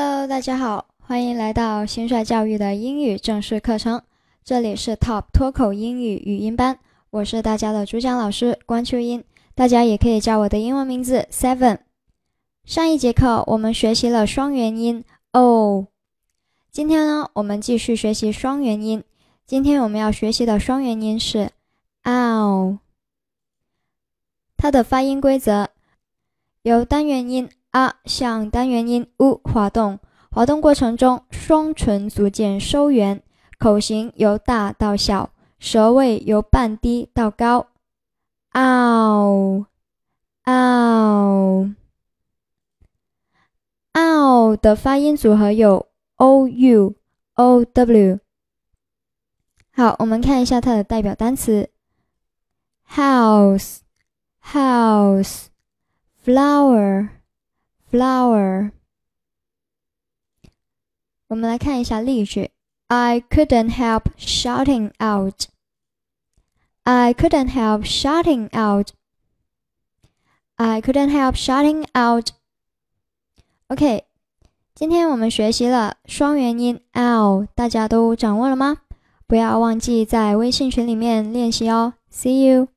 Hello，大家好，欢迎来到新帅教育的英语正式课程。这里是 Top 脱口英语语音班，我是大家的主讲老师关秋英，大家也可以叫我的英文名字 Seven。上一节课我们学习了双元音 o，今天呢我们继续学习双元音。今天我们要学习的双元音是 ow，它的发音规则由单元音。啊，向单元音 u 滑动，滑动过程中双唇逐渐收圆，口型由大到小，舌位由半低到高。ow ow ow 的发音组合有 o u o w。好，我们看一下它的代表单词：house house flower。flower。我们来看一下例句：I couldn't help shouting out. I couldn't help shouting out. I couldn't help shouting out. OK，今天我们学习了双元音 l，大家都掌握了吗？不要忘记在微信群里面练习哦。See you.